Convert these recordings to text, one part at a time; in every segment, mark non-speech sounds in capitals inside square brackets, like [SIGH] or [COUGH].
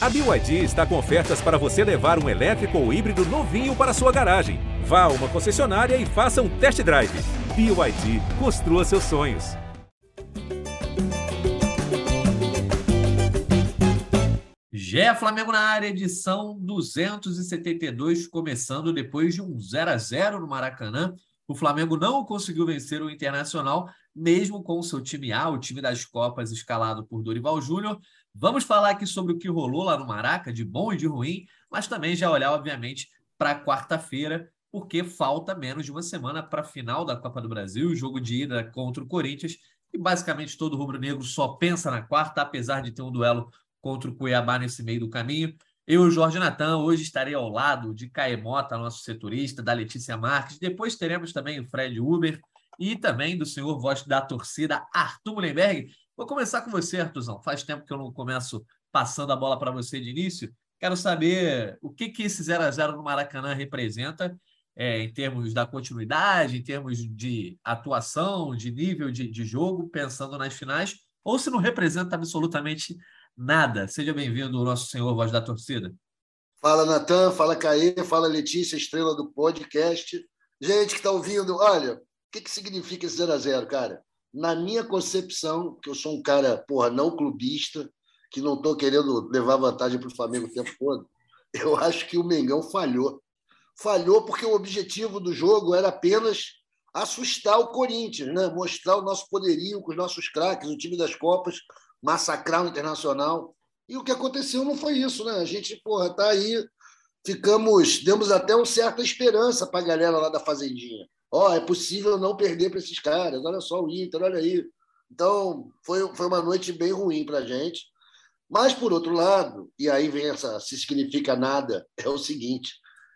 A BYD está com ofertas para você levar um elétrico ou híbrido novinho para sua garagem. Vá a uma concessionária e faça um test drive. BYD, construa seus sonhos. Gé Flamengo na área, edição 272, começando depois de um 0 a 0 no Maracanã. O Flamengo não conseguiu vencer o Internacional, mesmo com o seu time A, o time das Copas, escalado por Dorival Júnior. Vamos falar aqui sobre o que rolou lá no Maraca, de bom e de ruim, mas também já olhar, obviamente, para quarta-feira, porque falta menos de uma semana para a final da Copa do Brasil, o jogo de ida contra o Corinthians, e basicamente todo rubro-negro só pensa na quarta, apesar de ter um duelo contra o Cuiabá nesse meio do caminho. Eu Jorge Natan hoje estarei ao lado de Caemota, nosso setorista, da Letícia Marques. Depois teremos também o Fred Uber e também do senhor voz da torcida, Arthur Mullenberg, Vou começar com você, Artuzão. Faz tempo que eu não começo passando a bola para você de início. Quero saber o que, que esse 0 a 0 no Maracanã representa é, em termos da continuidade, em termos de atuação, de nível de, de jogo, pensando nas finais, ou se não representa absolutamente nada. Seja bem-vindo, nosso senhor voz da torcida. Fala, Natan, fala, Caê, fala, Letícia, estrela do podcast. Gente que está ouvindo, olha, o que, que significa esse 0 a 0 cara? Na minha concepção, que eu sou um cara, porra, não clubista, que não estou querendo levar vantagem para o Flamengo o tempo todo, eu acho que o Mengão falhou. Falhou porque o objetivo do jogo era apenas assustar o Corinthians, né? mostrar o nosso poderio com os nossos craques, o time das Copas, massacrar o Internacional. E o que aconteceu não foi isso, né? A gente, porra, tá aí, ficamos, demos até uma certa esperança para a galera lá da Fazendinha. Ó, oh, é possível não perder para esses caras. Olha só o Inter, olha aí. Então, foi, foi uma noite bem ruim para a gente. Mas, por outro lado, e aí vem essa se significa nada, é o seguinte.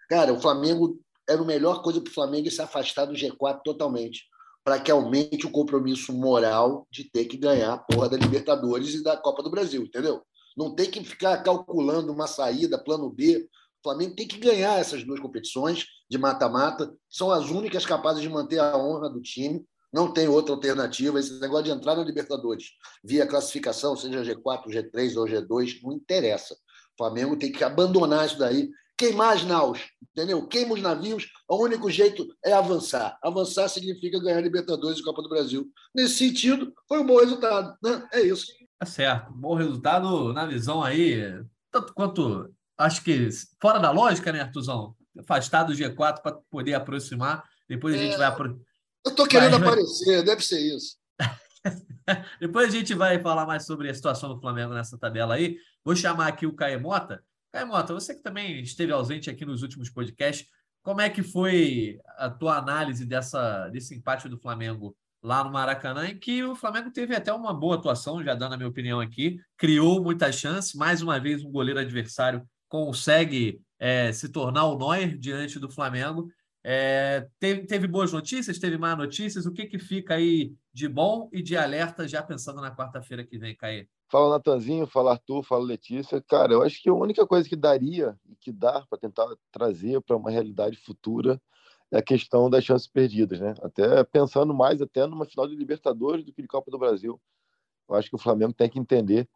Cara, o Flamengo era a melhor coisa para o Flamengo se afastar do G4 totalmente, para que aumente o compromisso moral de ter que ganhar a porra da Libertadores e da Copa do Brasil, entendeu? Não tem que ficar calculando uma saída, plano B, o Flamengo tem que ganhar essas duas competições de mata-mata, são as únicas capazes de manter a honra do time. Não tem outra alternativa. Esse negócio de entrar na Libertadores via classificação, seja G4, G3 ou G2, não interessa. O Flamengo tem que abandonar isso daí, queimar as naus, entendeu? Queima os navios, o único jeito é avançar. Avançar significa ganhar Libertadores e Copa do Brasil. Nesse sentido, foi um bom resultado, né? É isso. Tá certo. Bom resultado na visão aí, tanto quanto acho que fora da lógica, né, Artuzão? Afastar do G4 para poder aproximar. Depois a gente é, vai. Apro... Eu estou querendo vai... aparecer, deve ser isso. [LAUGHS] Depois a gente vai falar mais sobre a situação do Flamengo nessa tabela aí. Vou chamar aqui o Caemota. Caemota, você que também esteve ausente aqui nos últimos podcasts, como é que foi a tua análise dessa, desse empate do Flamengo lá no Maracanã, em que o Flamengo teve até uma boa atuação, já dando a minha opinião aqui, criou muitas chances, mais uma vez um goleiro adversário consegue é, se tornar o Neuer diante do Flamengo. É, teve, teve, boas notícias, teve más notícias. O que, que fica aí de bom e de alerta já pensando na quarta-feira que vem, Caê? Fala, Natanzinho, fala, Arthur, fala, Letícia. Cara, eu acho que a única coisa que daria e que dá para tentar trazer para uma realidade futura é a questão das chances perdidas, né? Até pensando mais até numa final de Libertadores do que de Copa do Brasil. Eu acho que o Flamengo tem que entender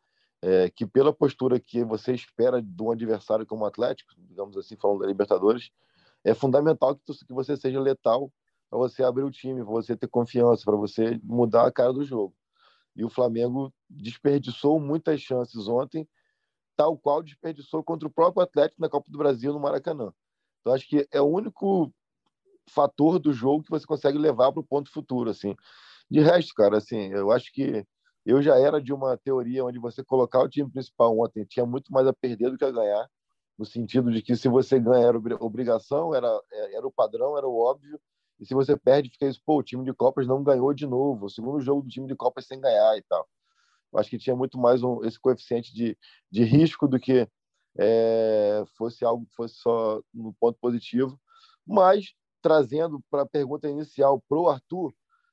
é, que pela postura que você espera de um adversário como o Atlético, digamos assim, falando da Libertadores, é fundamental que, tu, que você seja letal para você abrir o time, para você ter confiança, para você mudar a cara do jogo. E o Flamengo desperdiçou muitas chances ontem, tal qual desperdiçou contra o próprio Atlético na Copa do Brasil no Maracanã. Então acho que é o único fator do jogo que você consegue levar para o ponto futuro, assim. De resto, cara, assim, eu acho que eu já era de uma teoria onde você colocar o time principal ontem tinha muito mais a perder do que a ganhar, no sentido de que se você ganha era obrigação, era, é, era o padrão, era o óbvio, e se você perde, fica isso, pô, o time de Copas não ganhou de novo, o segundo jogo do time de Copas sem ganhar e tal. Eu acho que tinha muito mais um, esse coeficiente de, de risco do que é, fosse algo que fosse só no ponto positivo. Mas, trazendo para a pergunta inicial para o Arthur,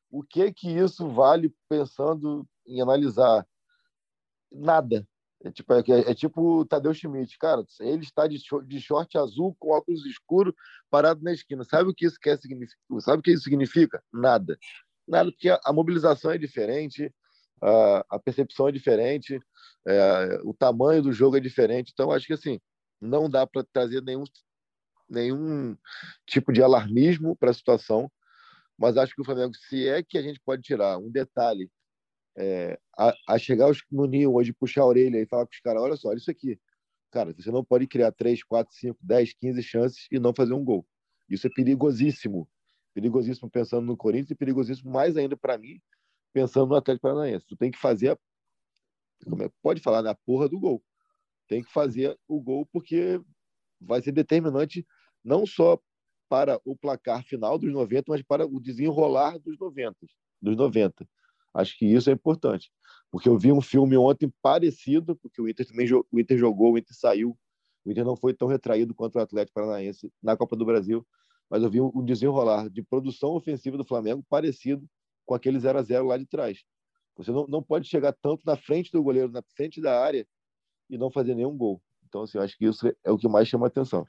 o que que isso vale pensando em analisar nada. É tipo, é, é tipo o Tadeu Schmidt, cara. Ele está de short, de short azul com óculos escuros parado na esquina. Sabe o que isso quer significar? Sabe o que isso significa? Nada. Nada, porque a mobilização é diferente, a, a percepção é diferente, é, o tamanho do jogo é diferente. Então, acho que assim, não dá para trazer nenhum, nenhum tipo de alarmismo para a situação, mas acho que o Flamengo, se é que a gente pode tirar um detalhe, é, a, a, chegar no ninho hoje, puxar a orelha e falar com os caras: olha só, olha isso aqui. Cara, você não pode criar 3, 4, 5, 10, 15 chances e não fazer um gol. Isso é perigosíssimo. Perigosíssimo pensando no Corinthians e perigosíssimo mais ainda para mim, pensando no Atlético Paranaense. Tu tem que fazer, a... É, pode falar, na porra do gol. Tem que fazer o gol porque vai ser determinante não só para o placar final dos 90, mas para o desenrolar dos 90. Dos 90. Acho que isso é importante. Porque eu vi um filme ontem parecido, porque o Inter também o Inter jogou, o Inter saiu. O Inter não foi tão retraído quanto o Atlético Paranaense na Copa do Brasil, mas eu vi um desenrolar de produção ofensiva do Flamengo parecido com aquele 0 a 0 lá de trás. Você não, não pode chegar tanto na frente do goleiro, na frente da área e não fazer nenhum gol. Então, assim, eu acho que isso é o que mais chama a atenção.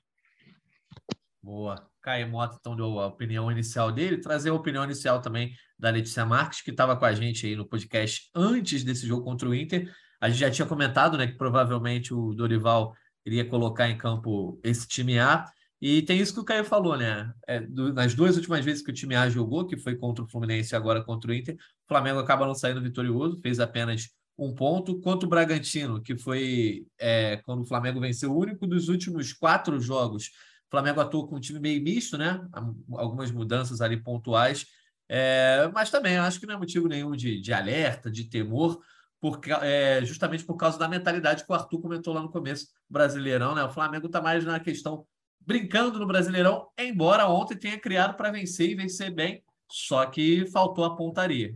Boa. Caio Mota, então, deu a opinião inicial dele. Trazer a opinião inicial também da Letícia Marques, que estava com a gente aí no podcast antes desse jogo contra o Inter. A gente já tinha comentado né, que provavelmente o Dorival iria colocar em campo esse time A. E tem isso que o Caio falou, né? É, do, nas duas últimas vezes que o time A jogou, que foi contra o Fluminense e agora contra o Inter, o Flamengo acaba não saindo vitorioso, fez apenas um ponto. Contra o Bragantino, que foi é, quando o Flamengo venceu o único dos últimos quatro jogos Flamengo atuou com um time meio misto, né? Algumas mudanças ali pontuais. É, mas também acho que não é motivo nenhum de, de alerta, de temor, porque, é, justamente por causa da mentalidade que o Arthur comentou lá no começo, Brasileirão, né? O Flamengo está mais na questão brincando no Brasileirão, embora ontem tenha criado para vencer e vencer bem, só que faltou a pontaria.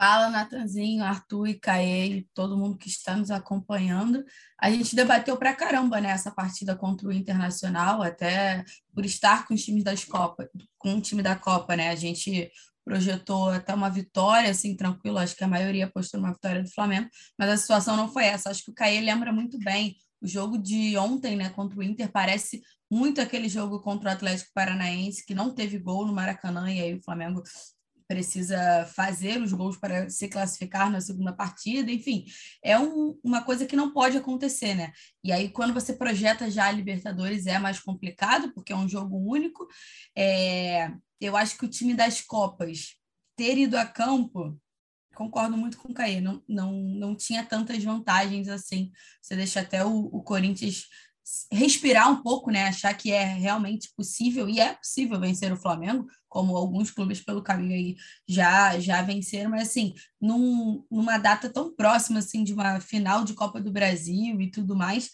Fala, Natanzinho, Arthur e Caê, todo mundo que está nos acompanhando. A gente debateu pra caramba né, partida contra o Internacional, até por estar com os times das Copas, com o time da Copa, né? A gente projetou até uma vitória, assim, tranquilo. Acho que a maioria apostou numa vitória do Flamengo, mas a situação não foi essa. Acho que o Caê lembra muito bem. O jogo de ontem, né, contra o Inter, parece muito aquele jogo contra o Atlético Paranaense, que não teve gol no Maracanã, e aí o Flamengo precisa fazer os gols para se classificar na segunda partida, enfim, é um, uma coisa que não pode acontecer, né? E aí, quando você projeta já a Libertadores, é mais complicado, porque é um jogo único. É, eu acho que o time das Copas ter ido a campo, concordo muito com o Caê, não, não, não tinha tantas vantagens assim. Você deixa até o, o Corinthians respirar um pouco, né? Achar que é realmente possível e é possível vencer o Flamengo, como alguns clubes pelo caminho aí já já venceram, mas assim, num, numa data tão próxima assim de uma final de Copa do Brasil e tudo mais.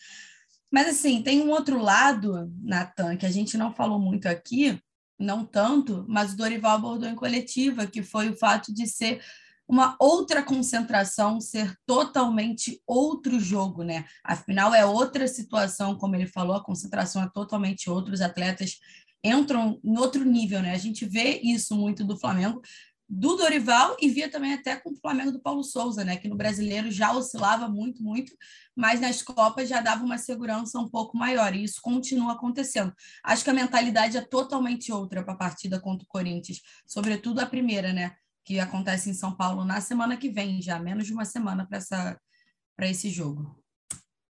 Mas assim, tem um outro lado, Natan, que a gente não falou muito aqui, não tanto, mas o Dorival abordou em coletiva, que foi o fato de ser uma outra concentração, ser totalmente outro jogo, né? Afinal, é outra situação, como ele falou, a concentração é totalmente outra, os atletas entram em outro nível, né? A gente vê isso muito do Flamengo, do Dorival e via também até com o Flamengo do Paulo Souza, né? Que no brasileiro já oscilava muito, muito, mas nas Copas já dava uma segurança um pouco maior, e isso continua acontecendo. Acho que a mentalidade é totalmente outra para a partida contra o Corinthians, sobretudo a primeira, né? que acontece em São Paulo na semana que vem, já menos de uma semana para esse jogo.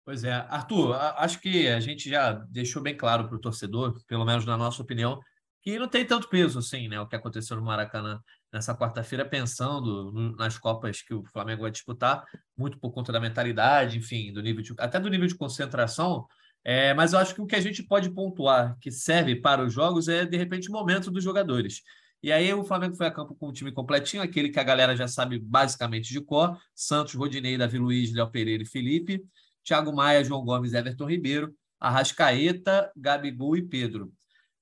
Pois é, Arthur, acho que a gente já deixou bem claro para o torcedor, pelo menos na nossa opinião, que não tem tanto peso assim, né? O que aconteceu no Maracanã nessa quarta-feira, pensando nas Copas que o Flamengo vai disputar, muito por conta da mentalidade, enfim, do nível de, até do nível de concentração. É, mas eu acho que o que a gente pode pontuar que serve para os jogos é, de repente, o momento dos jogadores. E aí o Flamengo foi a campo com o time completinho, aquele que a galera já sabe basicamente de cor: Santos, Rodinei, Davi Luiz, Léo Pereira e Felipe, Thiago Maia, João Gomes, Everton Ribeiro, Arrascaeta, Gabigol e Pedro.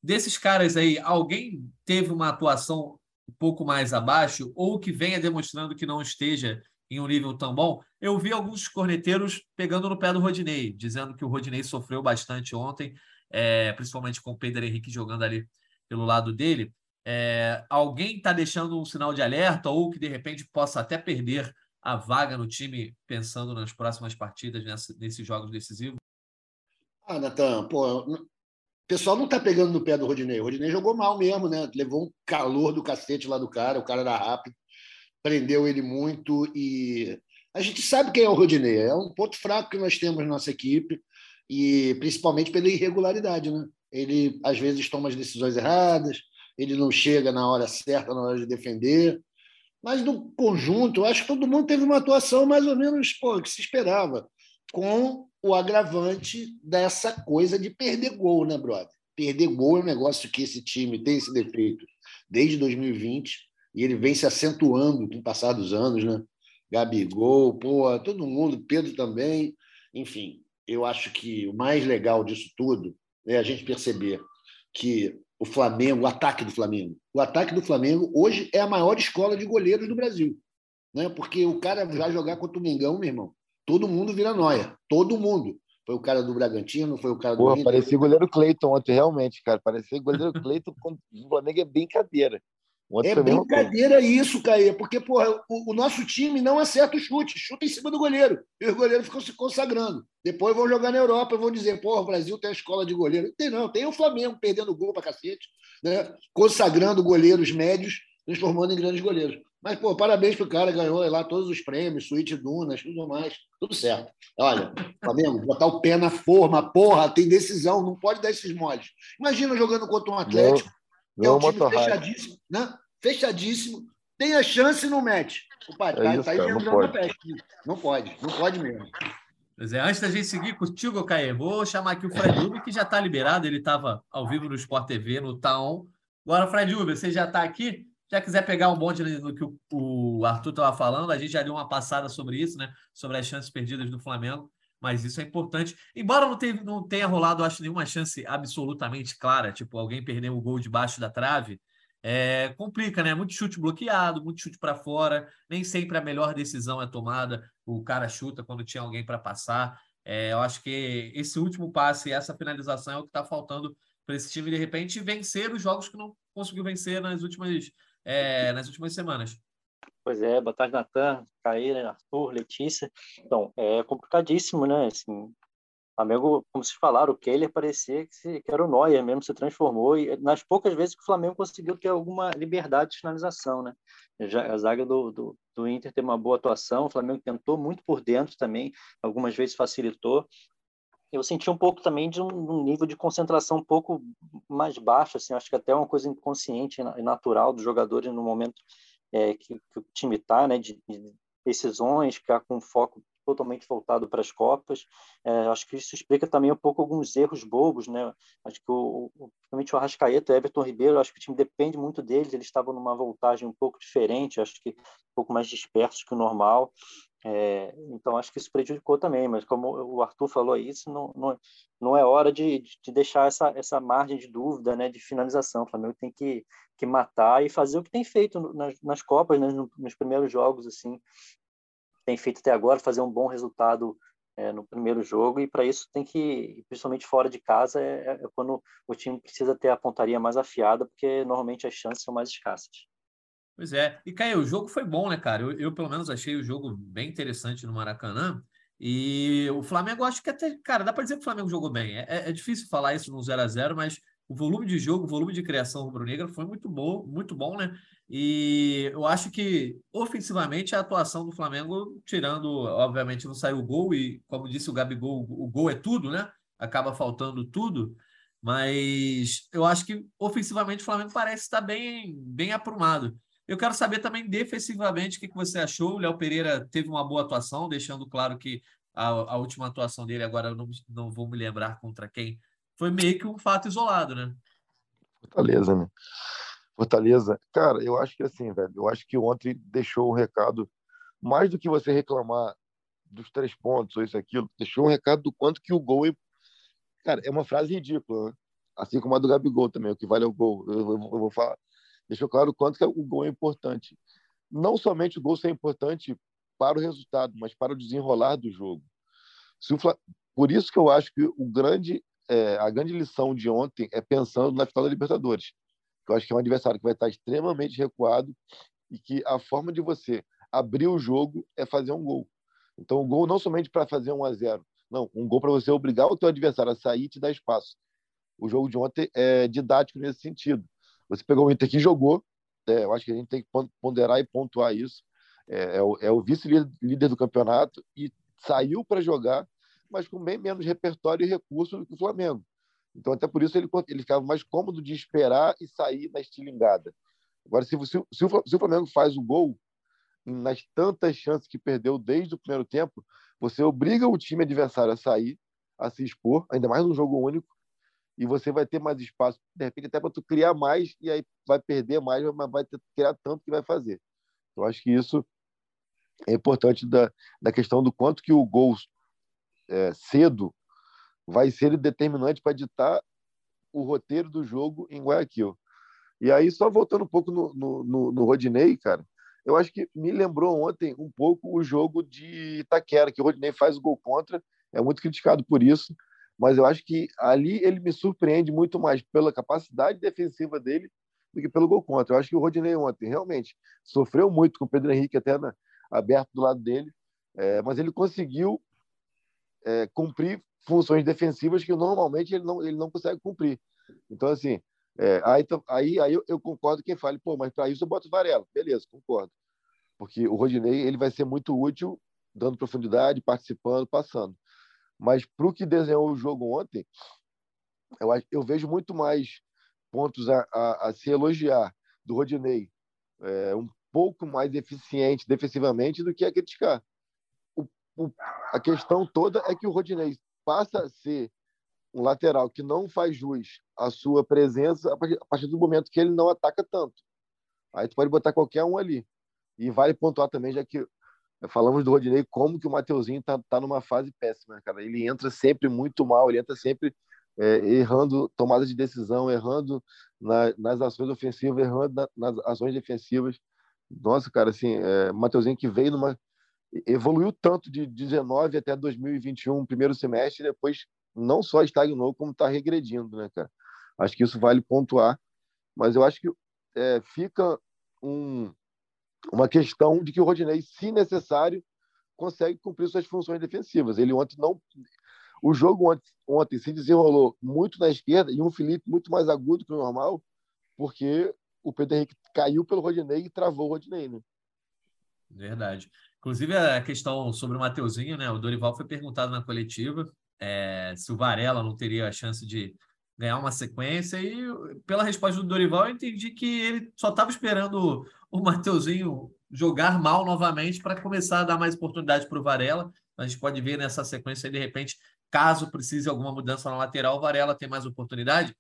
Desses caras aí, alguém teve uma atuação um pouco mais abaixo ou que venha demonstrando que não esteja em um nível tão bom? Eu vi alguns corneteiros pegando no pé do Rodinei, dizendo que o Rodinei sofreu bastante ontem, é, principalmente com o Pedro Henrique jogando ali pelo lado dele é, alguém está deixando um sinal de alerta ou que de repente possa até perder a vaga no time pensando nas próximas partidas nessa, nesses jogos decisivos? Ah, Natan, pô, o pessoal não está pegando no pé do Rodinei. O Rodinei jogou mal mesmo, né? Levou um calor do cacete lá do cara, o cara era rápido. prendeu ele muito e a gente sabe quem é o Rodinei, é um ponto fraco que nós temos na nossa equipe e principalmente pela irregularidade, né? Ele às vezes toma as decisões erradas, ele não chega na hora certa na hora de defender, mas no conjunto, acho que todo mundo teve uma atuação mais ou menos pô, que se esperava, com o agravante dessa coisa de perder gol, né, brother? Perder gol é um negócio que esse time tem esse defeito desde 2020 e ele vem se acentuando com o passar dos anos, né? Gabigol, pô, todo mundo, Pedro também, enfim. Eu acho que o mais legal disso tudo é a gente perceber que o Flamengo, o ataque do Flamengo, o ataque do Flamengo hoje é a maior escola de goleiros do Brasil, né? Porque o cara vai jogar contra o Mengão, meu irmão, todo mundo vira noia, todo mundo. Foi o cara do Bragantino, foi o cara do Porra, Inter. parecia goleiro Cleiton ontem, realmente, cara. Parecia goleiro Cleiton [LAUGHS] contra o Flamengo é brincadeira. É brincadeira isso, Caê, porque porra, o, o, nosso time não acerta o chute, chuta em cima do goleiro. E os goleiros ficam se consagrando. Depois vão jogar na Europa e vão dizer: porra, o Brasil tem a escola de goleiro. Tem não, tem o Flamengo perdendo gol pra cacete, né? consagrando goleiros médios, transformando em grandes goleiros. Mas, pô, parabéns pro cara, ganhou lá todos os prêmios, suíte Dunas, tudo mais, tudo certo. Olha, Flamengo, botar o pé na forma, porra, tem decisão, não pode dar esses moles. Imagina jogando contra um Atlético. Não é um time fechadíssimo, né? Fechadíssimo. Tem a chance e não mete. Opa, tá, é isso, tá aí não pode. Peste. Não pode, não pode mesmo. Pois é, antes da gente seguir contigo, Caê, vou chamar aqui o Fred Uber, que já está liberado, ele estava ao vivo no Sport TV, no Taon. Agora, Fred Uber, você já está aqui? Já quiser pegar um bonde do que o Arthur estava falando, a gente já deu uma passada sobre isso, né? Sobre as chances perdidas do Flamengo, mas isso é importante. Embora não tenha, não tenha rolado, acho, nenhuma chance absolutamente clara, tipo, alguém perder o gol debaixo da trave, é, complica, né? Muito chute bloqueado, muito chute para fora, nem sempre a melhor decisão é tomada. O cara chuta quando tinha alguém para passar. É, eu acho que esse último passe, essa finalização é o que está faltando para esse time de repente vencer os jogos que não conseguiu vencer nas últimas, é, nas últimas semanas. Pois é, boa tarde, Natan, Caíra, Arthur, Letícia. Então, é complicadíssimo, né? Assim, Flamengo, como vocês falaram, o Keller parecia que, se, que era o Neuer mesmo, se transformou. E nas poucas vezes que o Flamengo conseguiu ter alguma liberdade de finalização, né? Já, a zaga do, do, do Inter teve uma boa atuação, o Flamengo tentou muito por dentro também, algumas vezes facilitou. Eu senti um pouco também de um, um nível de concentração um pouco mais baixo, assim, acho que até uma coisa inconsciente e natural dos jogadores no momento é, que, que, o time está, né? De, de decisões, ficar com foco totalmente voltado para as Copas. É, acho que isso explica também um pouco alguns erros bobos, né? Acho que o, principalmente o Arrascaeta, o Everton Ribeiro, acho que o time depende muito deles, eles estavam numa voltagem um pouco diferente, acho que um pouco mais dispersos que o normal. É, então acho que isso prejudicou também, mas como o Arthur falou isso, não, não, não é hora de, de deixar essa, essa margem de dúvida, né, de finalização. O Flamengo tem que, que matar e fazer o que tem feito nas, nas Copas, né, nos primeiros jogos, assim, tem feito até agora, fazer um bom resultado é, no primeiro jogo, e para isso tem que, principalmente fora de casa, é, é, quando o time precisa ter a pontaria mais afiada, porque normalmente as chances são mais escassas. Pois é. E, Caio, o jogo foi bom, né, cara? Eu, eu, pelo menos, achei o jogo bem interessante no Maracanã. E o Flamengo, acho que até, cara, dá para dizer que o Flamengo jogou bem. É, é, é difícil falar isso no 0 a 0 mas o volume de jogo, o volume de criação rubro-negra foi muito bom, muito bom, né? E eu acho que ofensivamente a atuação do Flamengo, tirando, obviamente, não saiu o gol, e como disse o Gabigol, o gol é tudo, né? Acaba faltando tudo. Mas eu acho que ofensivamente o Flamengo parece estar bem, bem aprumado. Eu quero saber também defensivamente o que você achou. O Léo Pereira teve uma boa atuação, deixando claro que a, a última atuação dele, agora eu não, não vou me lembrar contra quem, foi meio que um fato isolado, né? Fortaleza, né? Fortaleza, cara, eu acho que assim, velho, eu acho que ontem deixou um recado, mais do que você reclamar dos três pontos ou isso aquilo, deixou um recado do quanto que o gol é, cara, é uma frase ridícula, né? assim como a do Gabigol também, o que vale é o gol, eu, eu, eu vou falar, deixou claro o quanto que o gol é importante, não somente o gol ser importante para o resultado, mas para o desenrolar do jogo. O, por isso que eu acho que o grande é, a grande lição de ontem é pensando na final da Libertadores. Eu acho que é um adversário que vai estar extremamente recuado e que a forma de você abrir o jogo é fazer um gol. Então, o gol não somente para fazer um a zero, não, um gol para você obrigar o teu adversário a sair e te dar espaço. O jogo de ontem é didático nesse sentido. Você pegou o Inter que jogou, é, eu acho que a gente tem que ponderar e pontuar isso. é, é o, é o vice-líder do campeonato e saiu para jogar, mas com bem menos repertório e recurso do que o Flamengo. Então, até por isso, ele, ele ficava mais cômodo de esperar e sair na estilingada. Agora, se, se, se, o, se o Flamengo faz o gol, nas tantas chances que perdeu desde o primeiro tempo, você obriga o time adversário a sair, a se expor, ainda mais num jogo único, e você vai ter mais espaço, de repente até para tu criar mais, e aí vai perder mais, mas vai ter, criar tanto que vai fazer. Eu acho que isso é importante da, da questão do quanto que o gol é, cedo vai ser determinante para ditar o roteiro do jogo em Guayaquil. E aí, só voltando um pouco no, no, no, no Rodinei, cara, eu acho que me lembrou ontem um pouco o jogo de Itaquera, que o Rodinei faz o gol contra, é muito criticado por isso, mas eu acho que ali ele me surpreende muito mais pela capacidade defensiva dele do que pelo gol contra. Eu acho que o Rodinei ontem realmente sofreu muito com o Pedro Henrique até na, aberto do lado dele, é, mas ele conseguiu é, cumprir funções defensivas que normalmente ele não, ele não consegue cumprir. Então, assim, é, aí, aí, aí eu, eu, concordo quem fale, pô, mas para isso eu boto Varela. Beleza, concordo. Porque o Rodinei ele vai ser muito útil, dando profundidade, participando, passando. Mas para o que desenhou o jogo ontem, eu, eu vejo muito mais pontos a, a, a se elogiar do Rodinei. É, um pouco mais eficiente defensivamente do que a criticar. O, o, a questão toda é que o Rodinei passa a ser um lateral que não faz jus à sua presença a partir, a partir do momento que ele não ataca tanto. Aí tu pode botar qualquer um ali. E vale pontuar também, já que falamos do Rodinei, como que o Mateuzinho tá, tá numa fase péssima, cara. Ele entra sempre muito mal, ele entra sempre é, errando tomada de decisão, errando na, nas ações ofensivas, errando na, nas ações defensivas. Nossa, cara, assim, é, Mateuzinho que veio numa evoluiu tanto de 19 até 2021, primeiro semestre, e depois não só estagnou, como está regredindo, né, cara? Acho que isso vale pontuar, mas eu acho que é, fica um, uma questão de que o Rodinei, se necessário, consegue cumprir suas funções defensivas. Ele ontem não. O jogo ontem, ontem se desenrolou muito na esquerda e um Felipe muito mais agudo que o normal, porque o Pedro Henrique caiu pelo Rodinei e travou o Rodinei, né? Verdade. Inclusive, a questão sobre o Mateuzinho, né? O Dorival foi perguntado na coletiva é, se o Varela não teria a chance de ganhar uma sequência. E pela resposta do Dorival, eu entendi que ele só estava esperando o Mateuzinho jogar mal novamente para começar a dar mais oportunidade para o Varela. A gente pode ver nessa sequência, de repente, caso precise alguma mudança na lateral, o Varela tem mais oportunidade.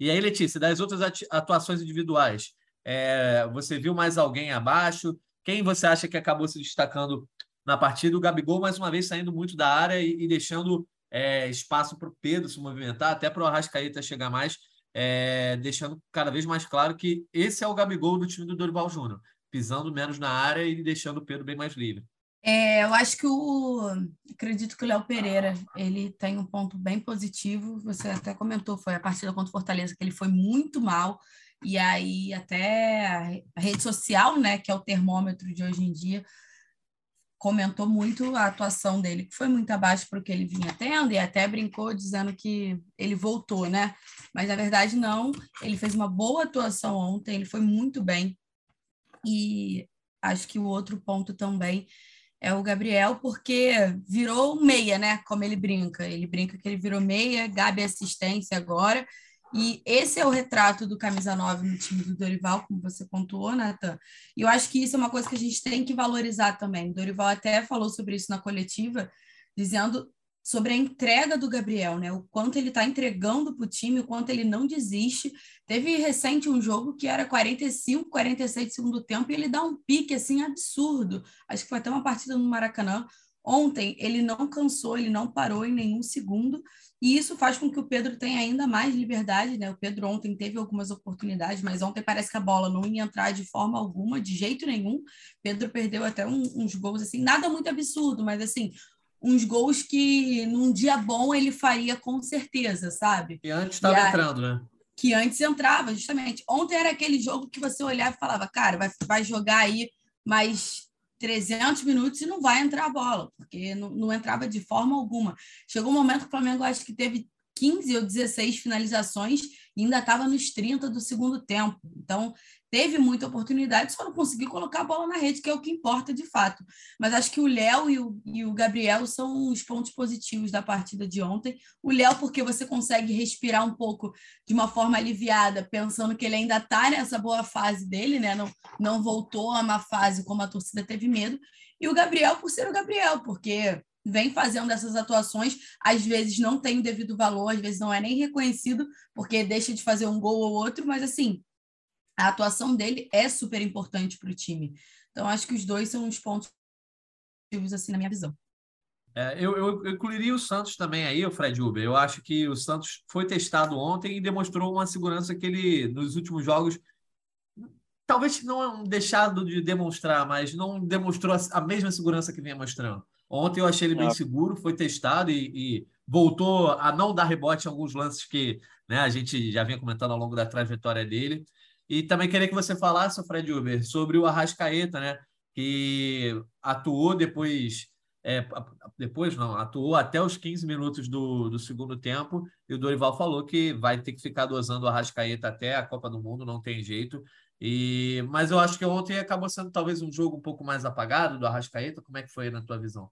E aí, Letícia, das outras atuações individuais, é, você viu mais alguém abaixo? Quem você acha que acabou se destacando na partida? O Gabigol, mais uma vez, saindo muito da área e, e deixando é, espaço para o Pedro se movimentar, até para o Arrascaeta chegar mais, é, deixando cada vez mais claro que esse é o Gabigol do time do Dorival Júnior, pisando menos na área e deixando o Pedro bem mais livre. É, eu acho que o. Acredito que o Léo Pereira ele tem um ponto bem positivo. Você até comentou, foi a partida contra o Fortaleza, que ele foi muito mal. E aí, até a rede social, né, que é o termômetro de hoje em dia, comentou muito a atuação dele, que foi muito abaixo para o que ele vinha tendo, e até brincou dizendo que ele voltou, né? Mas na verdade não, ele fez uma boa atuação ontem, ele foi muito bem. E acho que o outro ponto também é o Gabriel, porque virou meia, né? Como ele brinca. Ele brinca que ele virou meia, Gabi assistência agora, e esse é o retrato do camisa 9 no time do Dorival, como você pontuou, Nathan. E eu acho que isso é uma coisa que a gente tem que valorizar também. Dorival até falou sobre isso na coletiva, dizendo sobre a entrega do Gabriel, né? O quanto ele está entregando para o time, o quanto ele não desiste. Teve recente um jogo que era 45, 46 de segundo tempo e ele dá um pique assim absurdo. Acho que foi até uma partida no Maracanã. Ontem ele não cansou, ele não parou em nenhum segundo e isso faz com que o Pedro tenha ainda mais liberdade, né? O Pedro ontem teve algumas oportunidades, mas ontem parece que a bola não ia entrar de forma alguma, de jeito nenhum. Pedro perdeu até um, uns gols assim, nada muito absurdo, mas assim, uns gols que num dia bom ele faria com certeza, sabe? E antes estava entrando, né? Que antes entrava, justamente. Ontem era aquele jogo que você olhava e falava, cara, vai, vai jogar aí mais 300 minutos e não vai entrar a bola, porque não, não entrava de forma alguma. Chegou um momento que o Flamengo acho que teve 15 ou 16 finalizações e ainda estava nos 30 do segundo tempo. Então, teve muita oportunidade, só não conseguiu colocar a bola na rede, que é o que importa de fato. Mas acho que o Léo e o, e o Gabriel são os pontos positivos da partida de ontem. O Léo, porque você consegue respirar um pouco de uma forma aliviada, pensando que ele ainda está nessa boa fase dele, né? Não, não voltou a má fase como a torcida teve medo. E o Gabriel, por ser o Gabriel, porque vem fazendo essas atuações, às vezes não tem o devido valor, às vezes não é nem reconhecido, porque deixa de fazer um gol ou outro, mas assim, a atuação dele é super importante para o time. Então, acho que os dois são os pontos assim na minha visão. É, eu, eu, eu, incluiria o Santos também aí, o Fred Uber. Eu acho que o Santos foi testado ontem e demonstrou uma segurança que ele, nos últimos jogos, talvez não deixado de demonstrar, mas não demonstrou a mesma segurança que vinha mostrando. Ontem eu achei ele bem é. seguro, foi testado e, e, voltou a não dar rebote em alguns lances que né, a gente já vinha comentando ao longo da trajetória dele. E também queria que você falasse, Fred Uber, sobre o Arrascaeta, né? Que atuou depois. É, depois não, atuou até os 15 minutos do, do segundo tempo, e o Dorival falou que vai ter que ficar dosando o Arrascaeta até a Copa do Mundo, não tem jeito. E, mas eu acho que ontem acabou sendo talvez um jogo um pouco mais apagado do Arrascaeta. Como é que foi na tua visão?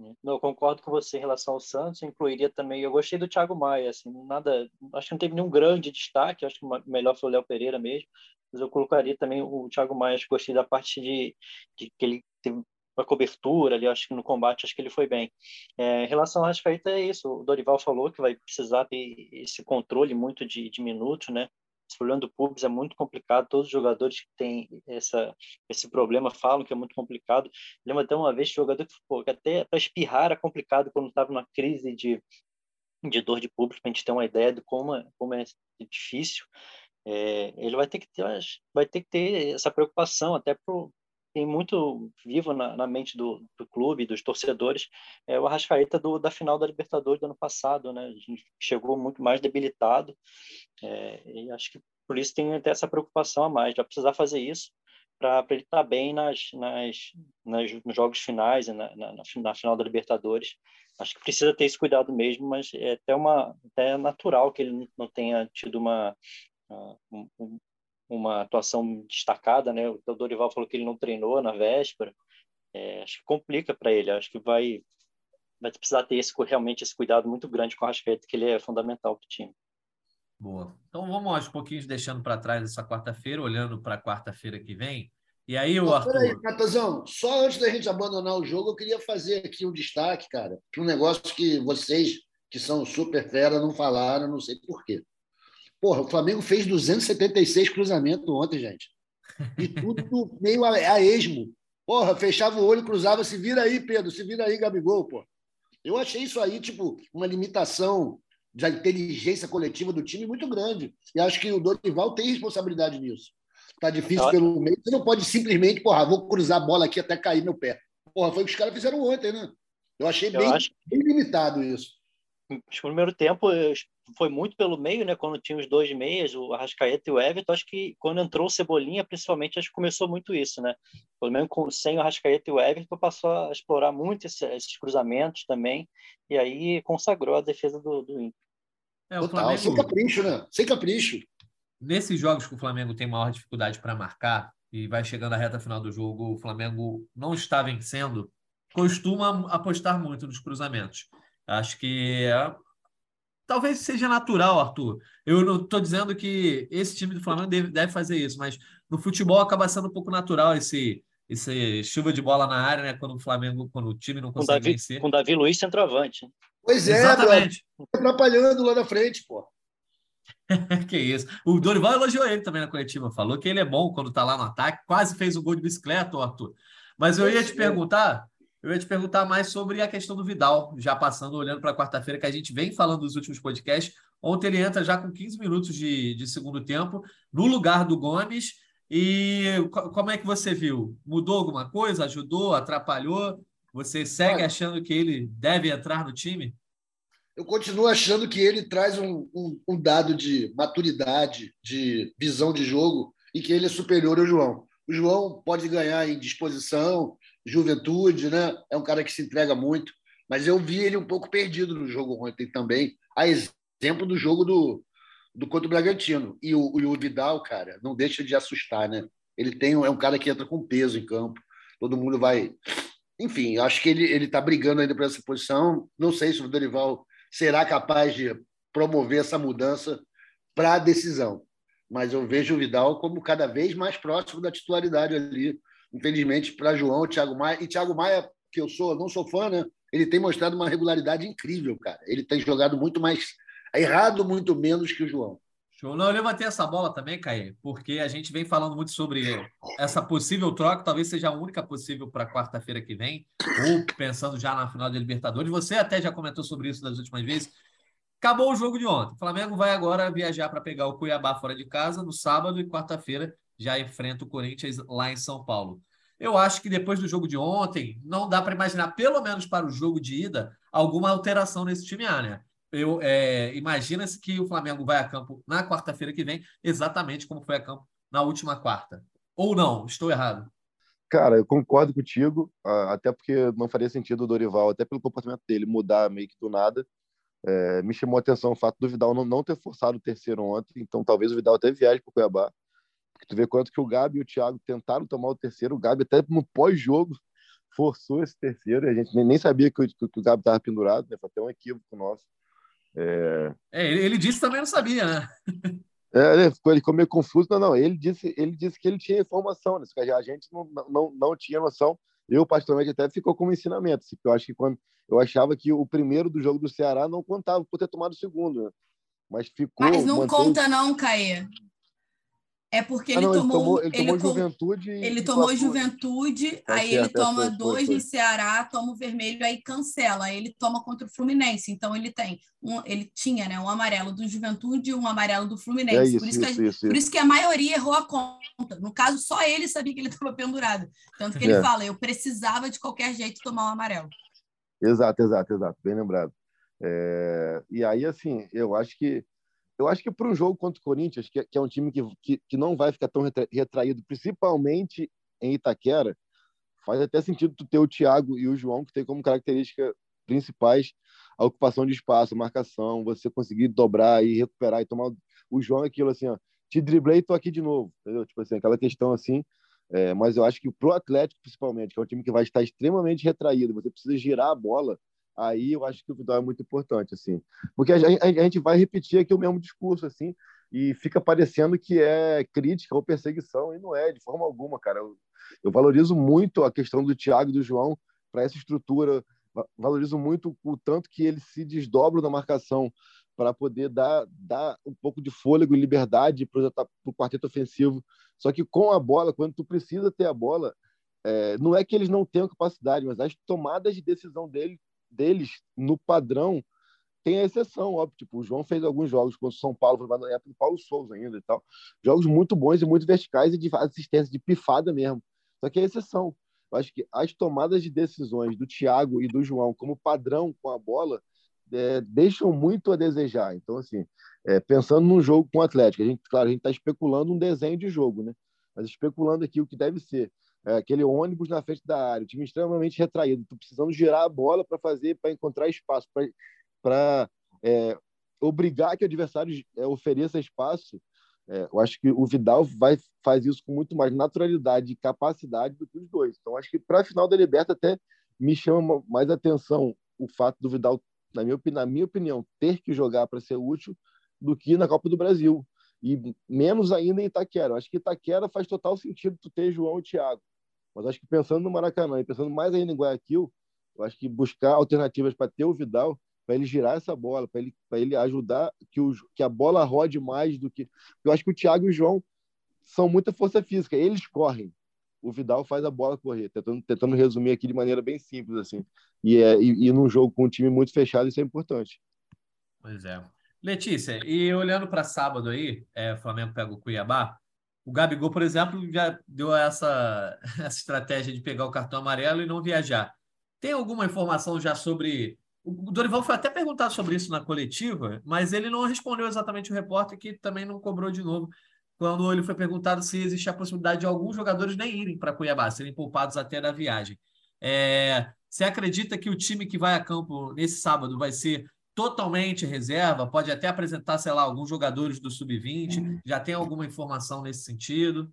Não, eu concordo com você em relação ao Santos, incluiria também, eu gostei do Thiago Maia, assim, nada, acho que não teve nenhum grande destaque, acho que melhor foi o Léo Pereira mesmo, mas eu colocaria também o Thiago Maia, acho que gostei da parte de, de que ele teve uma cobertura ali, acho que no combate, acho que ele foi bem. É, em relação ao Rascaeta, é isso, o Dorival falou que vai precisar ter esse controle muito de, de minutos, né, esse problema do pubis é muito complicado. Todos os jogadores que têm essa, esse problema falam que é muito complicado. Lembro até uma vez o jogador que, pô, que até para espirrar era complicado quando estava numa crise de, de dor de público, para a gente ter uma ideia de como é, como é difícil. É, ele vai ter que ter, vai ter que ter essa preocupação até pro tem muito vivo na, na mente do, do, clube, dos torcedores, é o Arrascaeta do, da final da Libertadores do ano passado, né? A gente chegou muito mais debilitado, é, e acho que por isso tem até essa preocupação a mais, vai precisar fazer isso para ele estar tá bem nas, nas, nas, nos jogos finais, na, na, na, final da Libertadores. Acho que precisa ter esse cuidado mesmo, mas é até, uma, até natural que ele não tenha tido uma, um, uma atuação destacada, né? O Dorival falou que ele não treinou na véspera. É, acho que complica para ele. Acho que vai vai precisar ter esse, realmente esse cuidado muito grande com o Arrascaeta, que ele é fundamental para o time. Boa. Então vamos aos pouquinhos deixando para trás essa quarta-feira, olhando para a quarta-feira que vem. E aí, o Arthur. Peraí, Catazão, só antes da gente abandonar o jogo, eu queria fazer aqui um destaque, cara, para um negócio que vocês, que são super fera, não falaram, não sei por quê. Porra, o Flamengo fez 276 cruzamentos ontem, gente. E tudo meio a, a esmo. Porra, fechava o olho, cruzava, se vira aí, Pedro, se vira aí, Gabigol, pô. Eu achei isso aí, tipo, uma limitação da inteligência coletiva do time muito grande. E acho que o Dorival tem responsabilidade nisso. Tá difícil pelo meio, você não pode simplesmente, porra, vou cruzar a bola aqui até cair meu pé. Porra, foi o que os caras fizeram ontem, né? Eu achei eu bem, acho... bem limitado isso. No primeiro tempo, foi muito pelo meio, né? Quando tinha os dois meias, o Arrascaeta e o Everton, acho que quando entrou o Cebolinha, principalmente, acho que começou muito isso, né? Pelo menos com, sem o Arrascaeta e o Everton, passou a explorar muito esse, esses cruzamentos também, e aí consagrou a defesa do, do Inter. É, o Total, Flamengo, sem capricho, né? Sem capricho. Nesses jogos que o Flamengo tem maior dificuldade para marcar, e vai chegando à reta final do jogo, o Flamengo não está vencendo, costuma apostar muito nos cruzamentos. Acho que é talvez seja natural, Arthur. Eu não estou dizendo que esse time do Flamengo deve, deve, fazer isso, mas no futebol acaba sendo um pouco natural esse, esse chuva de bola na área, né? Quando o Flamengo, quando o time não consegue com Davi, vencer. Com o Davi Luiz centroavante. Pois é, Exatamente. atrapalhando lá na frente, pô. [LAUGHS] que isso. O Dorival elogiou ele também na coletiva, falou que ele é bom quando tá lá no ataque, quase fez o um gol de bicicleta, Arthur. Mas eu ia te perguntar, eu ia te perguntar mais sobre a questão do Vidal, já passando, olhando para quarta-feira, que a gente vem falando dos últimos podcasts. Ontem ele entra já com 15 minutos de, de segundo tempo, no lugar do Gomes. E como é que você viu? Mudou alguma coisa? Ajudou? Atrapalhou? Você segue Olha, achando que ele deve entrar no time? Eu continuo achando que ele traz um, um, um dado de maturidade, de visão de jogo, e que ele é superior ao João. O João pode ganhar em disposição, juventude, né? É um cara que se entrega muito. Mas eu vi ele um pouco perdido no jogo ontem também, a exemplo do jogo do, do contra o Bragantino. E o, o Vidal, cara, não deixa de assustar, né? Ele tem, é um cara que entra com peso em campo. Todo mundo vai. Enfim, acho que ele ele está brigando ainda para essa posição. Não sei se o Dorival será capaz de promover essa mudança para a decisão. Mas eu vejo o Vidal como cada vez mais próximo da titularidade ali. Infelizmente, para João, Thiago Maia. E Thiago Maia, que eu sou, não sou fã, né? Ele tem mostrado uma regularidade incrível, cara. Ele tem jogado muito mais errado, muito menos que o João. Show. Não, eu levantei essa bola também, Caê, porque a gente vem falando muito sobre essa possível troca, talvez seja a única possível para quarta-feira que vem, ou pensando já na final da Libertadores. Você até já comentou sobre isso nas últimas vezes. Acabou o jogo de ontem. O Flamengo vai agora viajar para pegar o Cuiabá fora de casa no sábado e quarta-feira já enfrenta o Corinthians lá em São Paulo. Eu acho que depois do jogo de ontem, não dá para imaginar, pelo menos para o jogo de ida, alguma alteração nesse time A, né? Eu, é, Imagina-se que o Flamengo vai a campo na quarta-feira que vem, exatamente como foi a campo na última quarta. Ou não? Estou errado? Cara, eu concordo contigo, até porque não faria sentido o Dorival, até pelo comportamento dele, mudar meio que do nada. É, me chamou a atenção o fato do Vidal não, não ter forçado o terceiro ontem, então talvez o Vidal até viaje para o Cuiabá. Porque tu vê quanto que o Gabi e o Thiago tentaram tomar o terceiro, o Gabi até no pós-jogo forçou esse terceiro, e a gente nem, sabia que o, que o Gabi estava pendurado, né? Foi até um equívoco nosso. É... é ele, ele disse também não sabia, né? É, ele ficou, ele ficou meio confuso. Não, não, ele disse, ele disse que ele tinha informação, né? a gente não, não, não tinha noção eu particularmente até ficou como ensinamento. Assim, eu acho que quando eu achava que o primeiro do jogo do Ceará não contava por ter tomado o segundo, né? mas ficou. Mas não conta não, Caê. É porque ele, ah, não, tomou, ele tomou, ele tomou juventude. Ele tomou juventude, tá aí certo, ele toma é, foi, dois foi, no Ceará, toma o vermelho, aí cancela. Aí ele toma contra o Fluminense. Então ele tem um, ele tinha né, um amarelo do Juventude e um amarelo do Fluminense. É isso, por, isso, isso, que a, isso, por isso que a maioria errou a conta. No caso, só ele sabia que ele estava pendurado. Tanto que ele é. fala, eu precisava de qualquer jeito tomar um amarelo. Exato, exato, exato. Bem lembrado. É... E aí, assim, eu acho que eu acho que para um jogo contra o Corinthians, que, que é um time que, que, que, não vai ficar tão retraído, principalmente em Itaquera, faz até sentido tu ter o Thiago e o João, que tem como característica principais a ocupação de espaço, marcação, você conseguir dobrar e recuperar e tomar o João é aquilo assim, ó, te driblei e tô aqui de novo, entendeu? Tipo assim, aquela questão assim, é, mas eu acho que pro Atlético principalmente, que é um time que vai estar extremamente retraído, você precisa girar a bola aí eu acho que o Vidal é muito importante, assim. Porque a gente, a gente vai repetir aqui o mesmo discurso, assim, e fica parecendo que é crítica ou perseguição, e não é, de forma alguma, cara. Eu, eu valorizo muito a questão do Thiago e do João para essa estrutura, valorizo muito o tanto que eles se desdobram na marcação para poder dar, dar um pouco de fôlego e liberdade para o quarteto ofensivo. Só que com a bola, quando tu precisa ter a bola, é, não é que eles não tenham capacidade, mas as tomadas de decisão dele deles, no padrão, tem a exceção, óbvio. Tipo, o João fez alguns jogos contra o São Paulo, foi na época do Paulo Souza ainda e tal. Jogos muito bons e muito verticais e de assistência, de pifada mesmo. Só que é exceção. Eu acho que as tomadas de decisões do Thiago e do João como padrão com a bola é, deixam muito a desejar. Então, assim, é, pensando num jogo com o Atlético, a gente, claro, a gente está especulando um desenho de jogo, né? Mas especulando aqui o que deve ser é, aquele ônibus na frente da área, o time extremamente retraído, tu precisando girar a bola para fazer, para encontrar espaço, para é, obrigar que o adversário é, ofereça espaço. É, eu acho que o Vidal vai faz isso com muito mais naturalidade e capacidade do que os dois. Então, acho que para a final da Liberta até me chama mais atenção o fato do Vidal, na minha, na minha opinião, ter que jogar para ser útil do que na Copa do Brasil. E menos ainda em Itaquera. Eu acho que Itaquera faz total sentido tu ter João e Thiago. Mas acho que pensando no Maracanã e pensando mais ainda em Guayaquil, eu acho que buscar alternativas para ter o Vidal, para ele girar essa bola, para ele, ele ajudar que, o, que a bola rode mais do que. Eu acho que o Thiago e o João são muita força física, eles correm. O Vidal faz a bola correr, tentando, tentando resumir aqui de maneira bem simples assim. E, é, e, e num jogo com um time muito fechado, isso é importante. Pois é. Letícia, e olhando para sábado aí, é, Flamengo pega o Cuiabá. O Gabigol, por exemplo, já deu essa, [LAUGHS] essa estratégia de pegar o cartão amarelo e não viajar. Tem alguma informação já sobre. O Dorival foi até perguntar sobre isso na coletiva, mas ele não respondeu exatamente o repórter, que também não cobrou de novo, quando ele foi perguntado se existe a possibilidade de alguns jogadores nem irem para Cuiabá, serem poupados até da viagem. É... Você acredita que o time que vai a campo nesse sábado vai ser totalmente reserva? Pode até apresentar, sei lá, alguns jogadores do sub-20? Já tem alguma informação nesse sentido?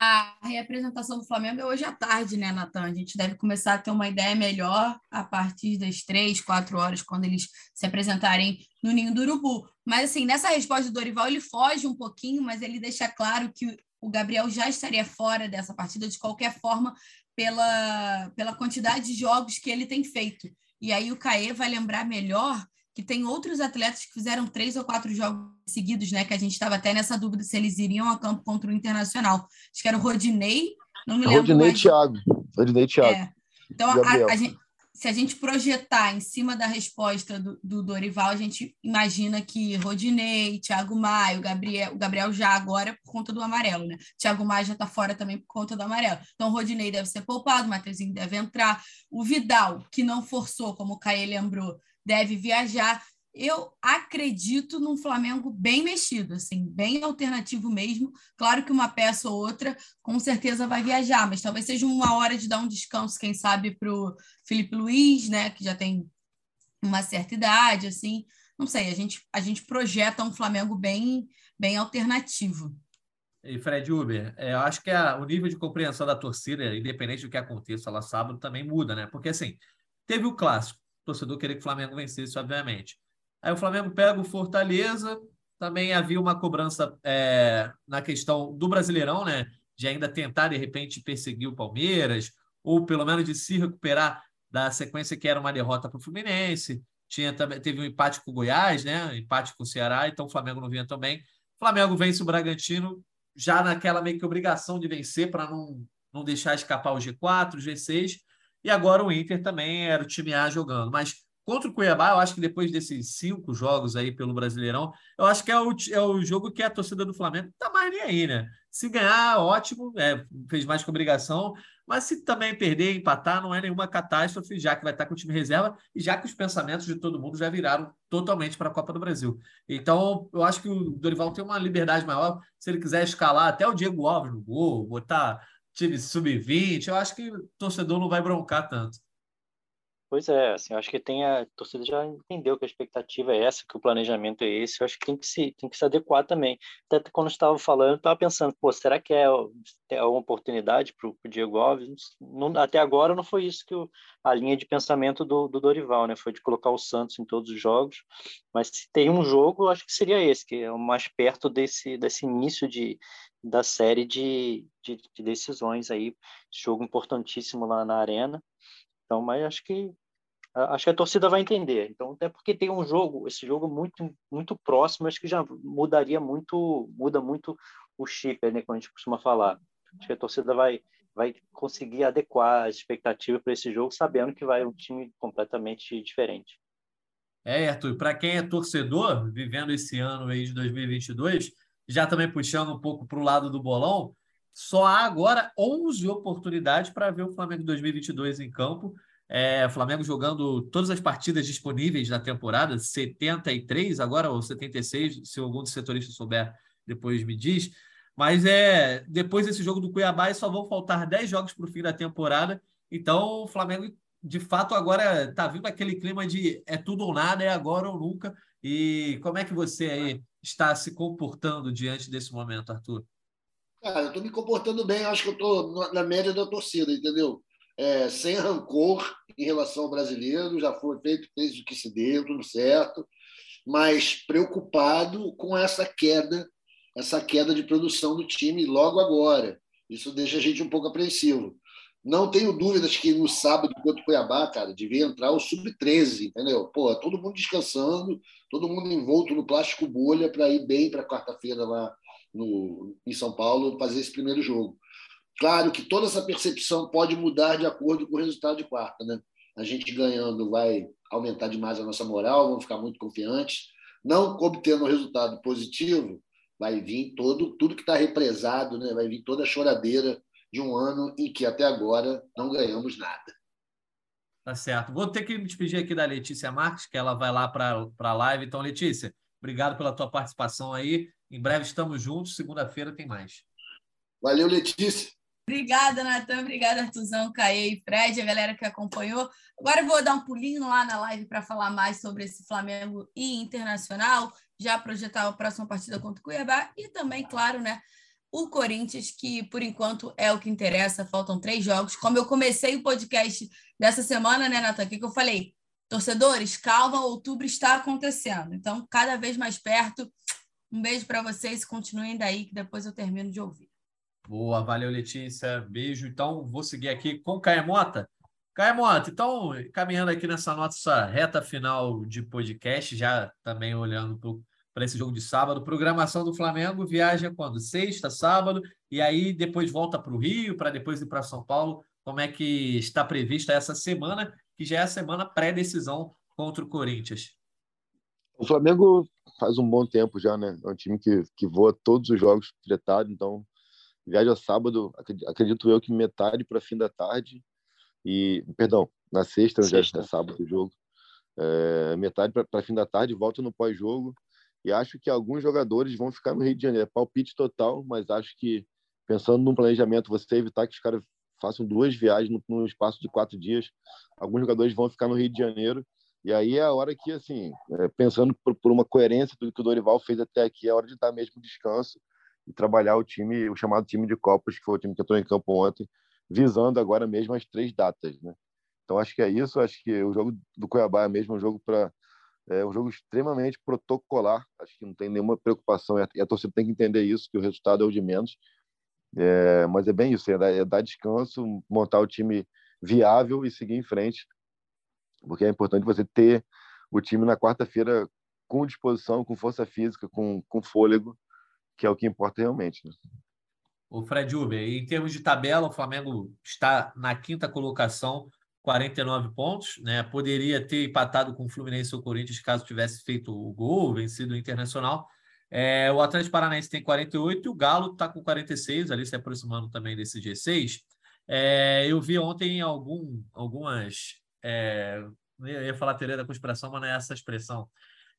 A reapresentação do Flamengo é hoje à tarde, né, Natan? A gente deve começar a ter uma ideia melhor a partir das três, quatro horas, quando eles se apresentarem no Ninho do Urubu. Mas, assim, nessa resposta do Dorival, ele foge um pouquinho, mas ele deixa claro que o Gabriel já estaria fora dessa partida de qualquer forma pela, pela quantidade de jogos que ele tem feito. E aí o Caê vai lembrar melhor que tem outros atletas que fizeram três ou quatro jogos seguidos, né? Que a gente estava até nessa dúvida se eles iriam a campo contra o Internacional. Acho que era o Rodinei, não me lembro Rodinei mais. Thiago. Rodinei Thiago. É. Então, a, a gente, se a gente projetar em cima da resposta do, do, Dorival, a gente imagina que Rodinei, Thiago Maia, o Gabriel, o Gabriel já agora por conta do amarelo, né? Thiago Maia já está fora também por conta do amarelo. Então, Rodinei deve ser poupado, o Mateuzinho deve entrar. O Vidal, que não forçou, como o Caê lembrou, deve viajar. Eu acredito num Flamengo bem mexido, assim, bem alternativo mesmo. Claro que uma peça ou outra com certeza vai viajar, mas talvez seja uma hora de dar um descanso, quem sabe, para o Felipe Luiz, né, que já tem uma certa idade, assim. Não sei, a gente, a gente projeta um Flamengo bem, bem alternativo. E Fred Uber, é, eu acho que a, o nível de compreensão da torcida, independente do que aconteça lá sábado, também muda, né? Porque assim, teve o clássico, o torcedor queria que o Flamengo vencesse, obviamente. Aí o Flamengo pega o Fortaleza, também havia uma cobrança é, na questão do Brasileirão, né? De ainda tentar, de repente, perseguir o Palmeiras, ou pelo menos de se recuperar da sequência que era uma derrota para o Fluminense. Tinha, teve um empate com o Goiás, né? Um empate com o Ceará, então o Flamengo não vinha também. O Flamengo vence o Bragantino já naquela meio que obrigação de vencer para não, não deixar escapar o G4, o G6. E agora o Inter também era o time A jogando. Mas contra o Cuiabá, eu acho que depois desses cinco jogos aí pelo Brasileirão, eu acho que é o, é o jogo que a torcida do Flamengo tá mais nem aí, né? Se ganhar, ótimo, é, fez mais que obrigação, mas se também perder, empatar, não é nenhuma catástrofe, já que vai estar com o time reserva e já que os pensamentos de todo mundo já viraram totalmente para a Copa do Brasil. Então, eu acho que o Dorival tem uma liberdade maior, se ele quiser escalar até o Diego Alves no gol, botar time sub-20, eu acho que o torcedor não vai broncar tanto. Pois é, assim, eu acho que tem a, a torcida já entendeu que a expectativa é essa, que o planejamento é esse, eu acho que tem que se, tem que se adequar também. Até quando estava falando, estava pensando, pô, será que é, é uma oportunidade para o Diego Alves? Não, até agora não foi isso que o, a linha de pensamento do, do, Dorival, né? Foi de colocar o Santos em todos os jogos, mas se tem um jogo, eu acho que seria esse, que é o mais perto desse, desse início de, da série de, de, de decisões aí, jogo importantíssimo lá na arena. Então, mas acho que acho que a torcida vai entender. Então, até porque tem um jogo, esse jogo muito muito próximo, acho que já mudaria muito, muda muito o chip, né, quando a gente costuma falar. Acho que a torcida vai vai conseguir adequar a expectativa para esse jogo, sabendo que vai um time completamente diferente. É, Arthur, para quem é torcedor, vivendo esse ano aí de 2022, já também puxando um pouco para o lado do bolão, só há agora 11 oportunidades para ver o Flamengo 2022 em campo. É, o Flamengo jogando todas as partidas disponíveis na temporada, 73 agora, ou 76, se algum dos setoristas souber, depois me diz. Mas é depois desse jogo do Cuiabá, só vão faltar 10 jogos para o fim da temporada. Então, o Flamengo, de fato, agora está vindo aquele clima de é tudo ou nada, é agora ou nunca. E como é que você aí está se comportando diante desse momento, Arthur? Cara, eu estou me comportando bem, acho que eu estou na média da torcida, entendeu? É, sem rancor em relação ao brasileiro, já foi feito, fez o que se deu, tudo certo, mas preocupado com essa queda, essa queda de produção do time logo agora. Isso deixa a gente um pouco apreensivo. Não tenho dúvidas que no sábado contra o Cuiabá, cara, devia entrar o sub-13, entendeu? Pô, todo mundo descansando, todo mundo envolto no plástico bolha para ir bem para quarta-feira lá no, em São Paulo fazer esse primeiro jogo. Claro que toda essa percepção pode mudar de acordo com o resultado de quarta, né? A gente ganhando vai aumentar demais a nossa moral, vamos ficar muito confiantes. Não obtendo um resultado positivo, vai vir todo tudo que está represado, né? Vai vir toda a choradeira de um ano em que até agora não ganhamos nada. Tá certo. Vou ter que me despedir aqui da Letícia Marques, que ela vai lá para a live. Então, Letícia, obrigado pela tua participação aí. Em breve estamos juntos. Segunda-feira tem mais. Valeu, Letícia. Obrigada, Natan. Obrigada, Artuzão, Caê e Fred, a galera que acompanhou. Agora eu vou dar um pulinho lá na live para falar mais sobre esse Flamengo e Internacional, já projetar a próxima partida contra o Cuiabá e também, claro, né, o Corinthians, que por enquanto é o que interessa, faltam três jogos. Como eu comecei o podcast dessa semana, né, Natan? O que, que eu falei? Torcedores, calma, outubro está acontecendo. Então, cada vez mais perto. Um beijo para vocês, continuem daí, que depois eu termino de ouvir. Boa, valeu, Letícia. Beijo. Então, vou seguir aqui com Caia Mota. Caia então, caminhando aqui nessa nossa reta final de podcast, já também olhando para esse jogo de sábado, programação do Flamengo viaja quando? Sexta, sábado, e aí depois volta para o Rio, para depois ir para São Paulo. Como é que está prevista essa semana, que já é a semana pré-decisão contra o Corinthians? O Flamengo faz um bom tempo já, né? É um time que, que voa todos os jogos tretado, então viaja sábado, acredito eu que metade para fim da tarde e perdão, na sexta, sexta. já é sábado o jogo, é, metade para fim da tarde, volta no pós-jogo e acho que alguns jogadores vão ficar no Rio de Janeiro. É palpite total, mas acho que pensando num planejamento, você evitar que os caras façam duas viagens no, no espaço de quatro dias, alguns jogadores vão ficar no Rio de Janeiro e aí é a hora que, assim, é, pensando por, por, uma coerência do que o Dorival fez até aqui, é a hora de dar mesmo descanso e trabalhar o time, o chamado time de Copas, que foi o time que entrou em campo ontem, visando agora mesmo as três datas, né? Então acho que é isso, acho que o jogo do Cuiabá é mesmo um jogo para é um jogo extremamente protocolar, acho que não tem nenhuma preocupação, e a, torcida tem que entender isso, que o resultado é o de menos, é, mas é bem isso, é dar, é dar descanso, montar o time viável e seguir em frente, porque é importante você ter o time na quarta-feira com disposição, com força física, com, com fôlego, que é o que importa realmente. Né? O Fred Uber, em termos de tabela, o Flamengo está na quinta colocação, 49 pontos, né? Poderia ter empatado com o Fluminense ou o Corinthians caso tivesse feito o gol, vencido o Internacional. É, o Atlético Paranaense tem 48 e o Galo está com 46, ali se aproximando também desse G6. É, eu vi ontem algum, algumas. É, eu ia falar teoria da conspiração, mas não é essa expressão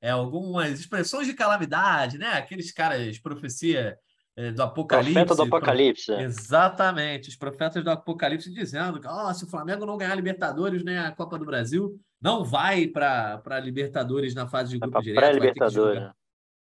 é, algumas expressões de calamidade, né? Aqueles caras, profecia é, do Apocalipse. Profeta do Apocalipse. Pro... Exatamente, os profetas do Apocalipse dizendo que oh, se o Flamengo não ganhar Libertadores, né, a Copa do Brasil, não vai para a Libertadores na fase de grupo é direto. Pré-Libertadores.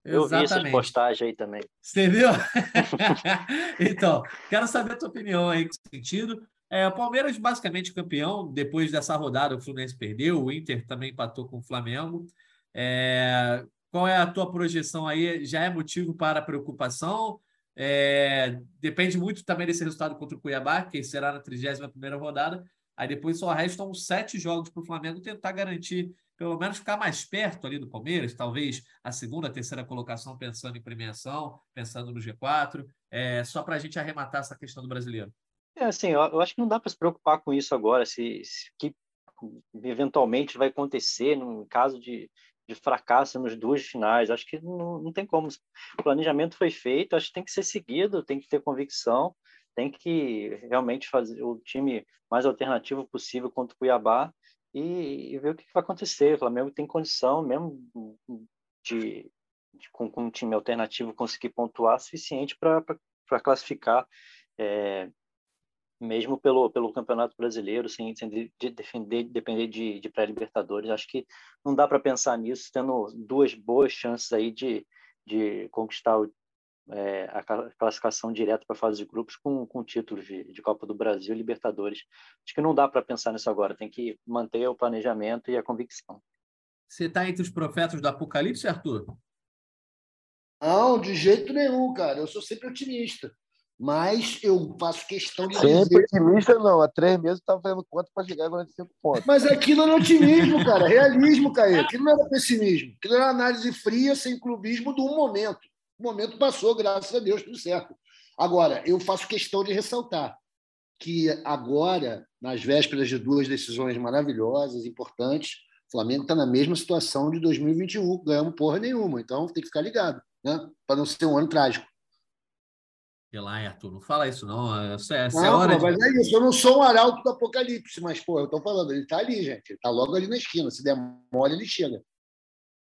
Eu vi essa postagem aí também. Você viu? [LAUGHS] [LAUGHS] então, quero saber a tua opinião aí nesse sentido. É, o Palmeiras basicamente campeão. Depois dessa rodada, o Fluminense perdeu, o Inter também empatou com o Flamengo. É, qual é a tua projeção aí? Já é motivo para preocupação? É, depende muito também desse resultado contra o Cuiabá, que será na 31 rodada. Aí depois só restam sete jogos para o Flamengo tentar garantir, pelo menos ficar mais perto ali do Palmeiras, talvez a segunda, terceira colocação, pensando em premiação, pensando no G4, é, só para a gente arrematar essa questão do brasileiro. É assim, eu, eu acho que não dá para se preocupar com isso agora, se, se que eventualmente vai acontecer no caso de, de fracasso nos duas finais. Acho que não, não tem como. O planejamento foi feito, acho que tem que ser seguido, tem que ter convicção, tem que realmente fazer o time mais alternativo possível contra o Cuiabá e, e ver o que vai acontecer. O Flamengo tem condição mesmo de, de com, com, um time alternativo conseguir pontuar suficiente para classificar. É, mesmo pelo, pelo Campeonato Brasileiro, sem, sem de, de defender, depender de, de pré-libertadores. Acho que não dá para pensar nisso, tendo duas boas chances aí de, de conquistar o, é, a classificação direta para a fase de grupos com, com títulos de, de Copa do Brasil e Libertadores. Acho que não dá para pensar nisso agora, tem que manter o planejamento e a convicção. Você está entre os profetas do Apocalipse, Arthur? Não, de jeito nenhum, cara. Eu sou sempre otimista. Mas eu faço questão de Sempre dizer... otimista, não. Há três meses estava fazendo conta para chegar a 45 pontos. Mas aquilo não é otimismo, cara. Realismo, Caê. Aquilo não era pessimismo. Aquilo era análise fria, sem clubismo, do momento. O momento passou, graças a Deus, tudo certo. Agora, eu faço questão de ressaltar que agora, nas vésperas de duas decisões maravilhosas, importantes, o Flamengo está na mesma situação de 2021. Ganhamos porra nenhuma. Então, tem que ficar ligado, né? para não ser um ano trágico. Lá, Arthur, não fala isso, não. Essa, essa não, é hora pô, de... mas é isso. Eu não sou um arauto do apocalipse, mas, pô, eu tô falando, ele tá ali, gente. Ele tá logo ali na esquina. Se der mole, ele chega.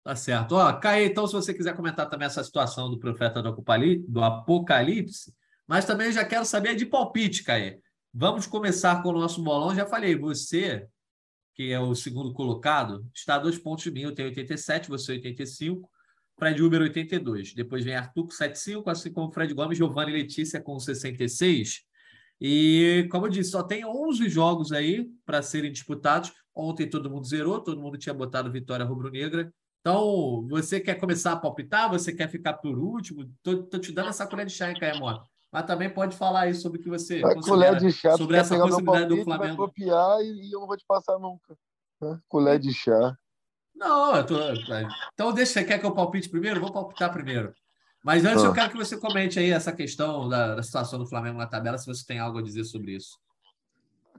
Tá certo. Ó, Caê, então, se você quiser comentar também essa situação do profeta do Apocalipse, Mas também eu já quero saber de palpite, Caê. Vamos começar com o nosso bolão. Já falei, você, que é o segundo colocado, está a dois pontos de mim. Eu tenho 87, você 85. Fred Uber 82. Depois vem Arthur com 75, assim como Fred Gomes, Giovanni e Letícia com 66. E, como eu disse, só tem 11 jogos aí para serem disputados. Ontem todo mundo zerou, todo mundo tinha botado vitória rubro-negra. Então, você quer começar a palpitar? Você quer ficar por último? Estou te dando essa colher de chá, hein, Caemota? Mas também pode falar aí sobre o que você a colher de chá, sobre essa possibilidade palpite, do Flamengo. Vai copiar e, eu não vou te passar nunca. Colher de chá. Não, eu tô... então deixa, você quer que eu palpite primeiro? Vou palpitar primeiro. Mas antes ah. eu quero que você comente aí essa questão da, da, situação do Flamengo na tabela, se você tem algo a dizer sobre isso.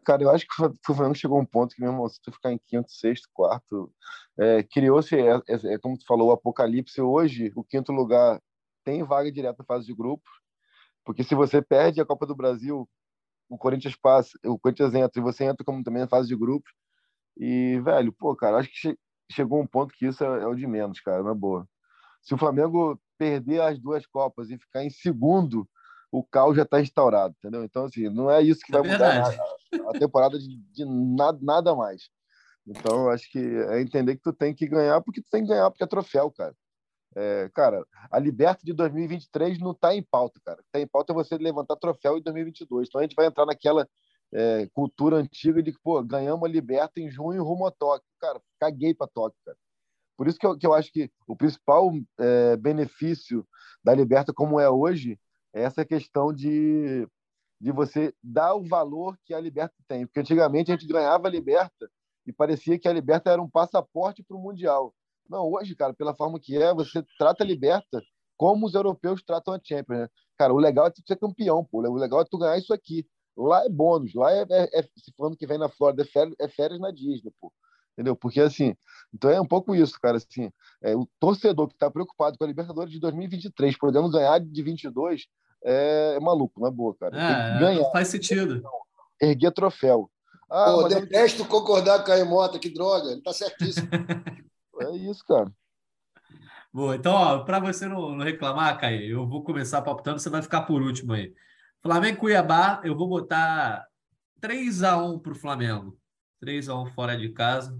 Cara, eu acho que o Flamengo chegou a um ponto que mesmo se tu ficar em quinto, sexto, quarto, é, criou-se, é, é, é, como tu falou, o apocalipse. Hoje, o quinto lugar tem vaga direta na fase de grupo, porque se você perde a Copa do Brasil, o Corinthians passa, o Corinthians entra e você entra como também na fase de grupos. E, velho, pô, cara, acho que chegou um ponto que isso é, é o de menos, cara, na boa. Se o Flamengo perder as duas Copas e ficar em segundo, o caos já está instaurado, entendeu? Então, assim, não é isso que vai é mudar a, a, temporada de, de nada, nada mais. Então, acho que é entender que tu tem que ganhar porque tu tem que ganhar porque é troféu, cara. É, cara, a Liberta de 2023 não está em pauta, cara. Está em pauta é você levantar troféu em 2022. Então a gente vai entrar naquela é, cultura antiga de que, pô, ganhamos a Liberta em junho rumo a Tóquio. Cara, caguei para Tóquio, cara. Por isso que eu, que eu acho que o principal é, benefício da Liberta, como é hoje, é essa questão de, de você dar o valor que a Liberta tem. Porque antigamente a gente ganhava a Liberta e parecia que a Liberta era um passaporte para o Mundial. Não, hoje, cara, pela forma que é, você trata a Liberta como os europeus tratam a Champions. Né? Cara, o legal é tu ser campeão, pô. O legal é tu ganhar isso aqui. Lá é bônus, lá é, é, é se falando que vem na Flórida, é férias, é férias na Disney, pô. Entendeu? Porque assim, então é um pouco isso, cara. Assim, é, o torcedor que está preocupado com a Libertadores de 2023, podendo ganhar de 22, é, é maluco, não é boa, cara. É, ganhar. Faz sentido. Erguer troféu. Ah, Pô, detesto eu... concordar com a Emota, que droga, ele tá certíssimo. [LAUGHS] é isso, cara. Boa, então, para você não, não reclamar, Caio, eu vou começar palpitando, você vai ficar por último aí. Flamengo Cuiabá, eu vou botar 3 a 1 para o Flamengo. 3 a 1 fora de casa.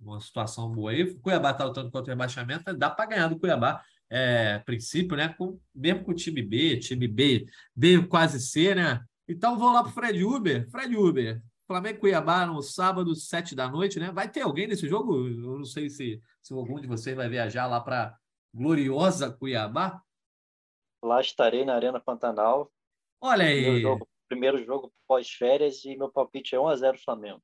Uma situação boa aí. O Cuiabá está lutando contra o rebaixamento, dá para ganhar do Cuiabá. É, princípio, né? Com, mesmo com o time B, time B, B quase C, né? Então vou lá para o Fred Uber. Fred Uber, Flamengo Cuiabá no sábado, sete da noite, né? Vai ter alguém nesse jogo? Eu não sei se, se algum de vocês vai viajar lá para gloriosa Cuiabá. Lá estarei na Arena Pantanal. Olha aí. Primeiro jogo, primeiro jogo pós-férias e meu palpite é 1x0 Flamengo.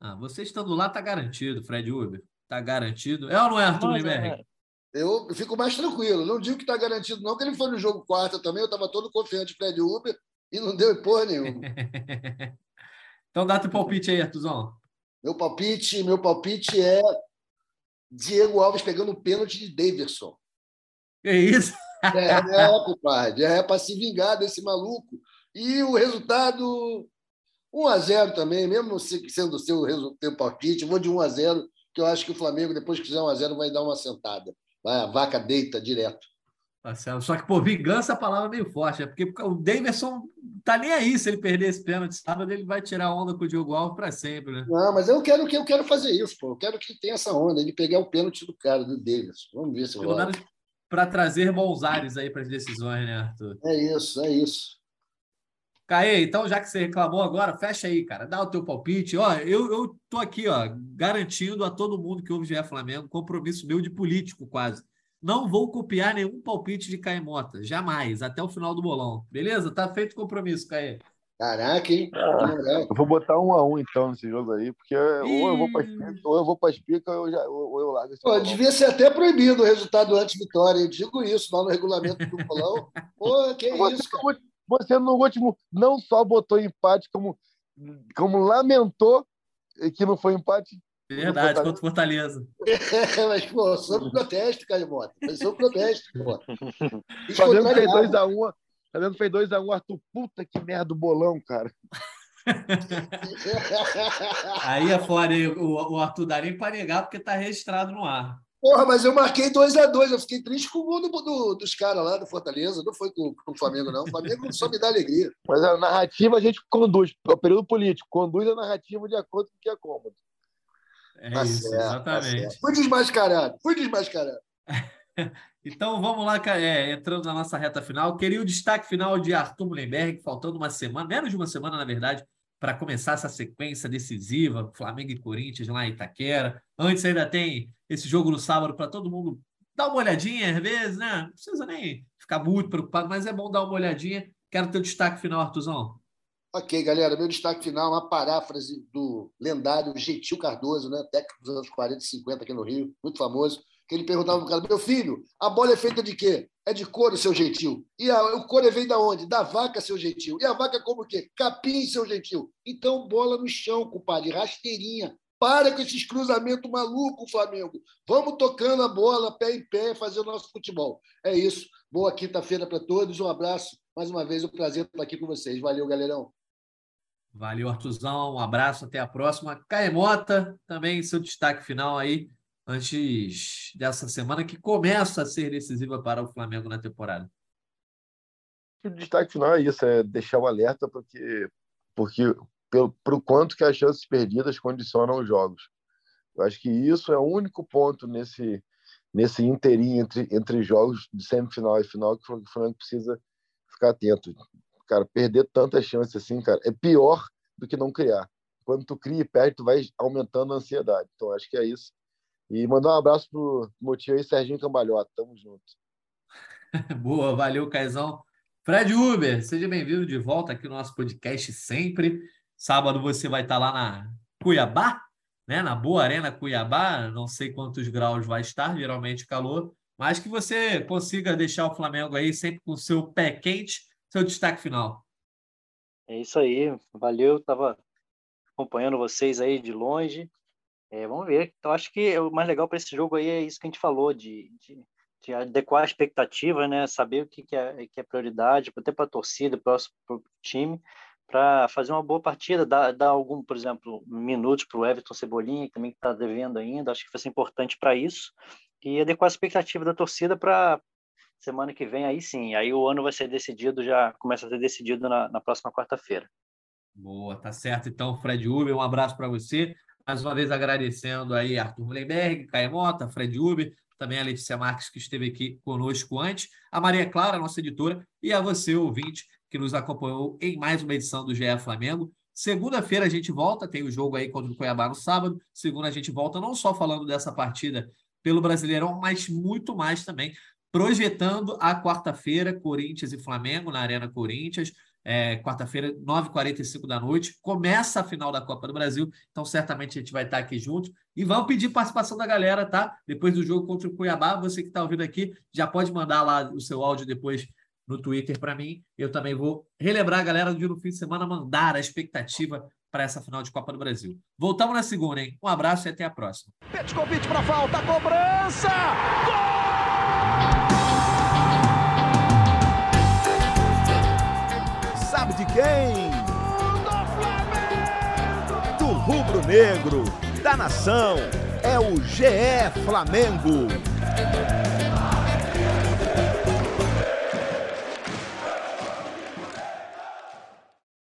Ah, você estando lá, tá garantido, Fred Uber. Tá garantido. É ou não é, Arthur Limberg? Eu fico mais tranquilo. Não digo que está garantido, não, que ele foi no jogo quarta também. Eu estava todo confiante Fred Uber e não deu porra nenhuma. [LAUGHS] então dá teu palpite aí, Artuzão. Meu palpite, meu palpite é Diego Alves pegando o pênalti de Davidson. Que isso? É, é compadre. É para se vingar desse maluco. E o resultado 1 a 0 também, mesmo sendo o seu, seu palpite, vou de 1 a 0 que eu acho que o Flamengo, depois que fizer 1 a 0 vai dar uma sentada. Vai, a vaca deita direto. Tá Só que, por vingança, a palavra é meio forte, é porque o Davidson tá nem aí se ele perder esse pênalti sábado, ele vai tirar onda com o Diogo Alves para sempre, né? Não, mas eu quero que eu quero fazer isso, pô. Eu quero que tenha essa onda, ele pegar o pênalti do cara, do Davidson. Vamos ver se menos para trazer bons ares aí para as decisões, né, Arthur? É isso, é isso. Caê, então já que você reclamou agora, fecha aí, cara. Dá o teu palpite. Ó, eu, eu tô aqui, ó, garantindo a todo mundo que ouve GE Flamengo, compromisso meu de político quase. Não vou copiar nenhum palpite de Caê Mota, jamais, até o final do bolão. Beleza? Tá feito o compromisso, Caê. Caraca, hein? Ah, eu vou botar um a um então nesse jogo aí, porque ou eu vou para ou eu vou para espica ou eu, já, ou eu largo esse Pô, devia ser até proibido o resultado antes vitória. Eu digo isso lá no regulamento do bolão. Pô, que você, isso, cara? Você no último não só botou empate, como, como lamentou que não foi empate. Verdade, contra o Fortaleza. [LAUGHS] mas, pô, sob protesto, Carimota. Mas sob protesto, pô. Flamengo fez 2x1. Um, Flamengo fez 2x1, um, Arthur. Puta que merda do bolão, cara. [LAUGHS] aí é o, o Arthur dá nem para negar porque tá registrado no ar. Porra, mas eu marquei 2x2. Eu fiquei triste com o gol do, do, dos caras lá do Fortaleza. Não foi com, com, o Flamengo, não. O Flamengo só me dá alegria. Mas a narrativa a gente conduz. O período político conduz a narrativa de acordo com o que é cômodo. É tá isso, certo, tá exatamente. Tá fui desmascarado. Fui desmascarado. [LAUGHS] então vamos lá, é, entrando na nossa reta final. Queria o destaque final de Arthur Mullenberg, faltando uma semana, menos de uma semana, na verdade, para começar essa sequência decisiva, Flamengo e Corinthians lá em Itaquera. Antes ainda tem esse jogo no sábado para todo mundo dar uma olhadinha, às vezes, né? Não precisa nem ficar muito preocupado, mas é bom dar uma olhadinha. Quero ter o destaque final, Artuzão. Ok, galera, meu destaque final uma paráfrase do lendário Gentil Cardoso, né? técnico dos anos 40 e 50 aqui no Rio, muito famoso ele perguntava para o cara: meu filho, a bola é feita de quê? É de couro, seu gentil. E a, o couro vem da onde? Da vaca, seu gentil. E a vaca como o quê? Capim, seu gentil. Então, bola no chão, compadre, rasteirinha. Para com esses cruzamentos malucos, Flamengo. Vamos tocando a bola, pé em pé, fazer o nosso futebol. É isso. Boa quinta-feira para todos. Um abraço. Mais uma vez, um prazer estar aqui com vocês. Valeu, galerão. Valeu, Artuzão. Um abraço. Até a próxima. Caemota, também seu destaque final aí antes dessa semana que começa a ser decisiva para o Flamengo na temporada? O destaque final é isso, é deixar o alerta porque porque pelo pro quanto que as chances perdidas condicionam os jogos. Eu acho que isso é o único ponto nesse nesse inteirinho entre entre jogos de semifinal e final que o Flamengo precisa ficar atento. Cara, perder tantas chances assim, cara, é pior do que não criar. Quando tu cria e perde, tu vai aumentando a ansiedade. Então acho que é isso e mandar um abraço pro meu tio aí, Serginho Cambalhota. Tamo junto. [LAUGHS] Boa, valeu, Caizão. Fred Uber, seja bem-vindo de volta aqui no nosso podcast sempre. Sábado você vai estar lá na Cuiabá, né? Na Boa Arena Cuiabá. Não sei quantos graus vai estar, geralmente calor, mas que você consiga deixar o Flamengo aí sempre com o seu pé quente. Seu destaque final. É isso aí, valeu. Tava acompanhando vocês aí de longe. É, vamos ver. Então, acho que o mais legal para esse jogo aí é isso que a gente falou, de, de, de adequar a expectativa, né? saber o que, que, é, que é prioridade, até para a torcida, para o time, para fazer uma boa partida, dar, dar algum, por exemplo, minutos para o Everton Cebolinha, que também está devendo ainda, acho que vai ser importante para isso, e adequar a expectativa da torcida para semana que vem, aí sim, aí o ano vai ser decidido, já começa a ser decidido na, na próxima quarta-feira. Boa, tá certo. Então, Fred Uber, um abraço para você. Mais uma vez agradecendo aí Arthur Mullenberg, Caia Mota, Fred Uber, também a Letícia Marques, que esteve aqui conosco antes, a Maria Clara, nossa editora, e a você, ouvinte, que nos acompanhou em mais uma edição do GE Flamengo. Segunda-feira a gente volta, tem o jogo aí contra o Cuiabá no sábado. Segunda a gente volta não só falando dessa partida pelo Brasileirão, mas muito mais também projetando a quarta-feira, Corinthians e Flamengo na Arena Corinthians é, quarta-feira, 9h45 da noite. Começa a final da Copa do Brasil, então certamente a gente vai estar aqui junto. E vamos pedir participação da galera, tá? Depois do jogo contra o Cuiabá, você que está ouvindo aqui, já pode mandar lá o seu áudio depois no Twitter para mim. Eu também vou relembrar a galera de no fim de semana mandar a expectativa para essa final de Copa do Brasil. Voltamos na segunda, hein? Um abraço e até a próxima. convite para falta, cobrança! Gol! Sabe de quem? Do rubro-negro, da nação, é o GE Flamengo.